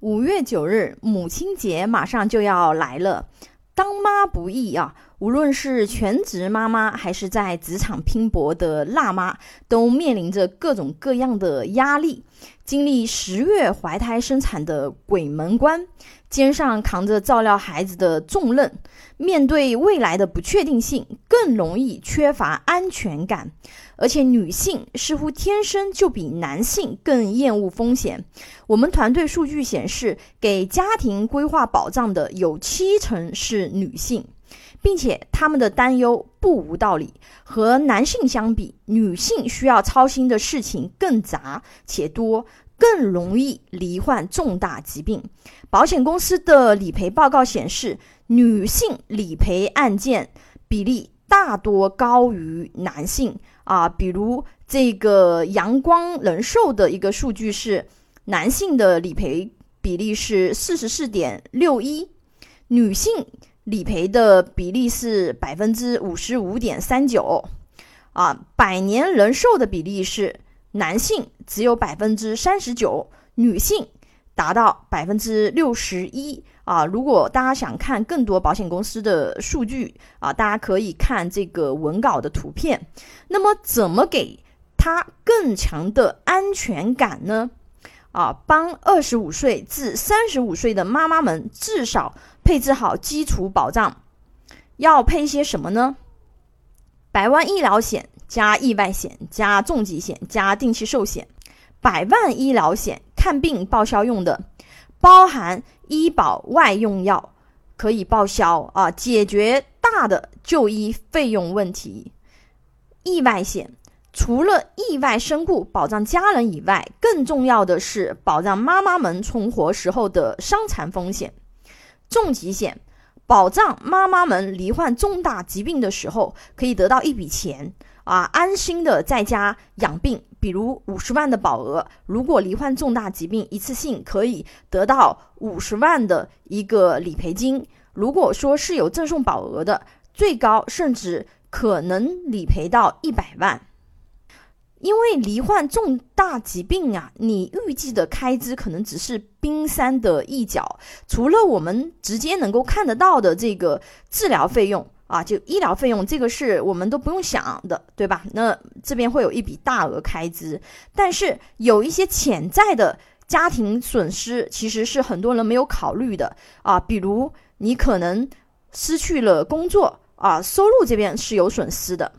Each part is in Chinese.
五月九日，母亲节马上就要来了。当妈不易啊，无论是全职妈妈，还是在职场拼搏的辣妈，都面临着各种各样的压力。经历十月怀胎生产的鬼门关，肩上扛着照料孩子的重任，面对未来的不确定性，更容易缺乏安全感。而且女性似乎天生就比男性更厌恶风险。我们团队数据显示，给家庭规划保障的有七成是女性。并且他们的担忧不无道理。和男性相比，女性需要操心的事情更杂且多，更容易罹患重大疾病。保险公司的理赔报告显示，女性理赔案件比例大多高于男性。啊，比如这个阳光人寿的一个数据是，男性的理赔比例是四十四点六一，女性。理赔的比例是百分之五十五点三九，啊，百年人寿的比例是男性只有百分之三十九，女性达到百分之六十一，啊，如果大家想看更多保险公司的数据啊，大家可以看这个文稿的图片。那么，怎么给他更强的安全感呢？啊，帮二十五岁至三十五岁的妈妈们至少配置好基础保障，要配一些什么呢？百万医疗险加意外险加重疾险加定期寿险。百万医疗险看病报销用的，包含医保外用药可以报销啊，解决大的就医费用问题。意外险。除了意外身故保障家人以外，更重要的是保障妈妈们存活时候的伤残风险。重疾险保障妈妈们罹患重大疾病的时候可以得到一笔钱啊，安心的在家养病。比如五十万的保额，如果罹患重大疾病，一次性可以得到五十万的一个理赔金。如果说是有赠送保额的，最高甚至可能理赔到一百万。因为罹患重大疾病啊，你预计的开支可能只是冰山的一角。除了我们直接能够看得到的这个治疗费用啊，就医疗费用，这个是我们都不用想的，对吧？那这边会有一笔大额开支，但是有一些潜在的家庭损失，其实是很多人没有考虑的啊。比如你可能失去了工作啊，收入这边是有损失的。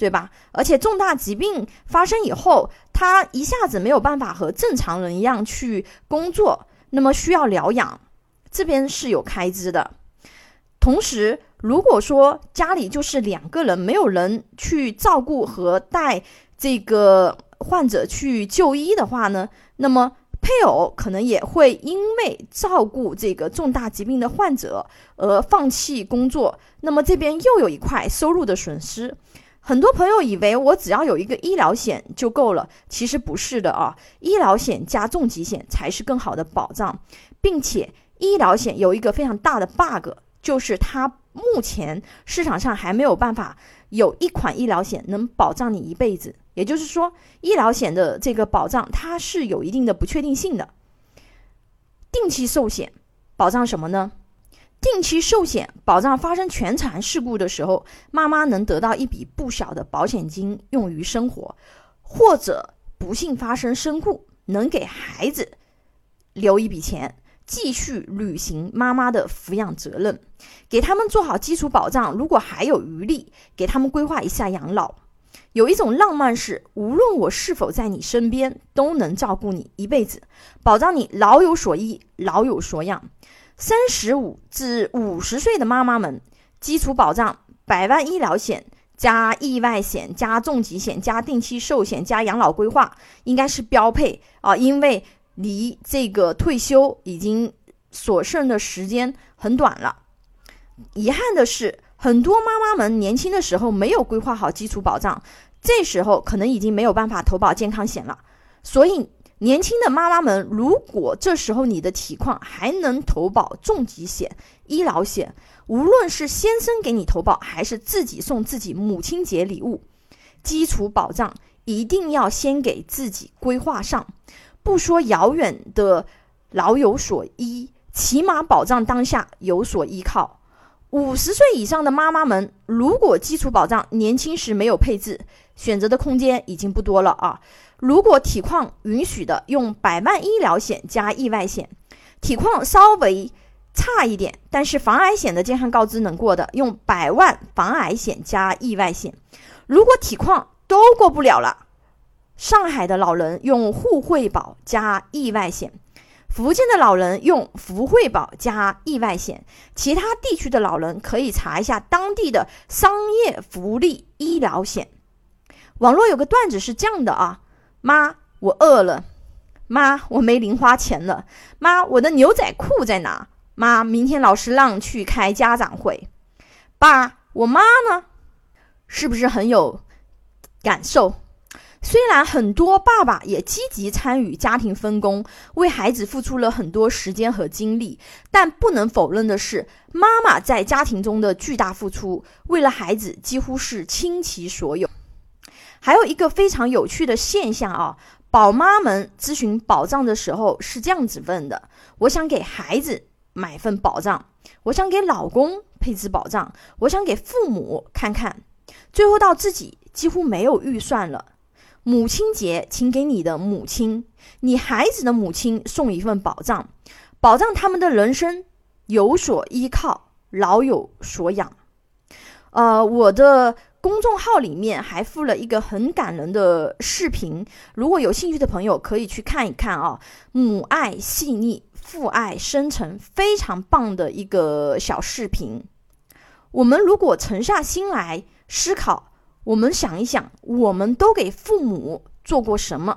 对吧？而且重大疾病发生以后，他一下子没有办法和正常人一样去工作，那么需要疗养，这边是有开支的。同时，如果说家里就是两个人，没有人去照顾和带这个患者去就医的话呢，那么配偶可能也会因为照顾这个重大疾病的患者而放弃工作，那么这边又有一块收入的损失。很多朋友以为我只要有一个医疗险就够了，其实不是的啊！医疗险加重疾险才是更好的保障，并且医疗险有一个非常大的 bug，就是它目前市场上还没有办法有一款医疗险能保障你一辈子。也就是说，医疗险的这个保障它是有一定的不确定性的。定期寿险保障什么呢？定期寿险保障发生全残事故的时候，妈妈能得到一笔不小的保险金用于生活，或者不幸发生身故，能给孩子留一笔钱，继续履行妈妈的抚养责任，给他们做好基础保障。如果还有余力，给他们规划一下养老。有一种浪漫是，无论我是否在你身边，都能照顾你一辈子，保障你老有所依，老有所养。三十五至五十岁的妈妈们，基础保障百万医疗险加意外险加重疾险加定期寿险加养老规划应该是标配啊，因为离这个退休已经所剩的时间很短了。遗憾的是，很多妈妈们年轻的时候没有规划好基础保障，这时候可能已经没有办法投保健康险了，所以。年轻的妈妈们，如果这时候你的体况还能投保重疾险、医疗险，无论是先生给你投保，还是自己送自己母亲节礼物，基础保障一定要先给自己规划上。不说遥远的老有所依，起码保障当下有所依靠。五十岁以上的妈妈们，如果基础保障年轻时没有配置，选择的空间已经不多了啊。如果体况允许的，用百万医疗险加意外险；体况稍微差一点，但是防癌险的健康告知能过的，用百万防癌险加意外险。如果体况都过不了了，上海的老人用沪惠保加意外险。福建的老人用福惠保加意外险，其他地区的老人可以查一下当地的商业福利医疗险。网络有个段子是这样的啊：妈，我饿了；妈，我没零花钱了；妈，我的牛仔裤在哪？妈，明天老师让去开家长会。爸，我妈呢？是不是很有感受？虽然很多爸爸也积极参与家庭分工，为孩子付出了很多时间和精力，但不能否认的是，妈妈在家庭中的巨大付出，为了孩子几乎是倾其所有。还有一个非常有趣的现象啊，宝妈们咨询保障的时候是这样子问的：我想给孩子买份保障，我想给老公配置保障，我想给父母看看，最后到自己几乎没有预算了。母亲节，请给你的母亲、你孩子的母亲送一份保障，保障他们的人生有所依靠，老有所养。呃，我的公众号里面还附了一个很感人的视频，如果有兴趣的朋友可以去看一看啊。母爱细腻，父爱深沉，非常棒的一个小视频。我们如果沉下心来思考。我们想一想，我们都给父母做过什么？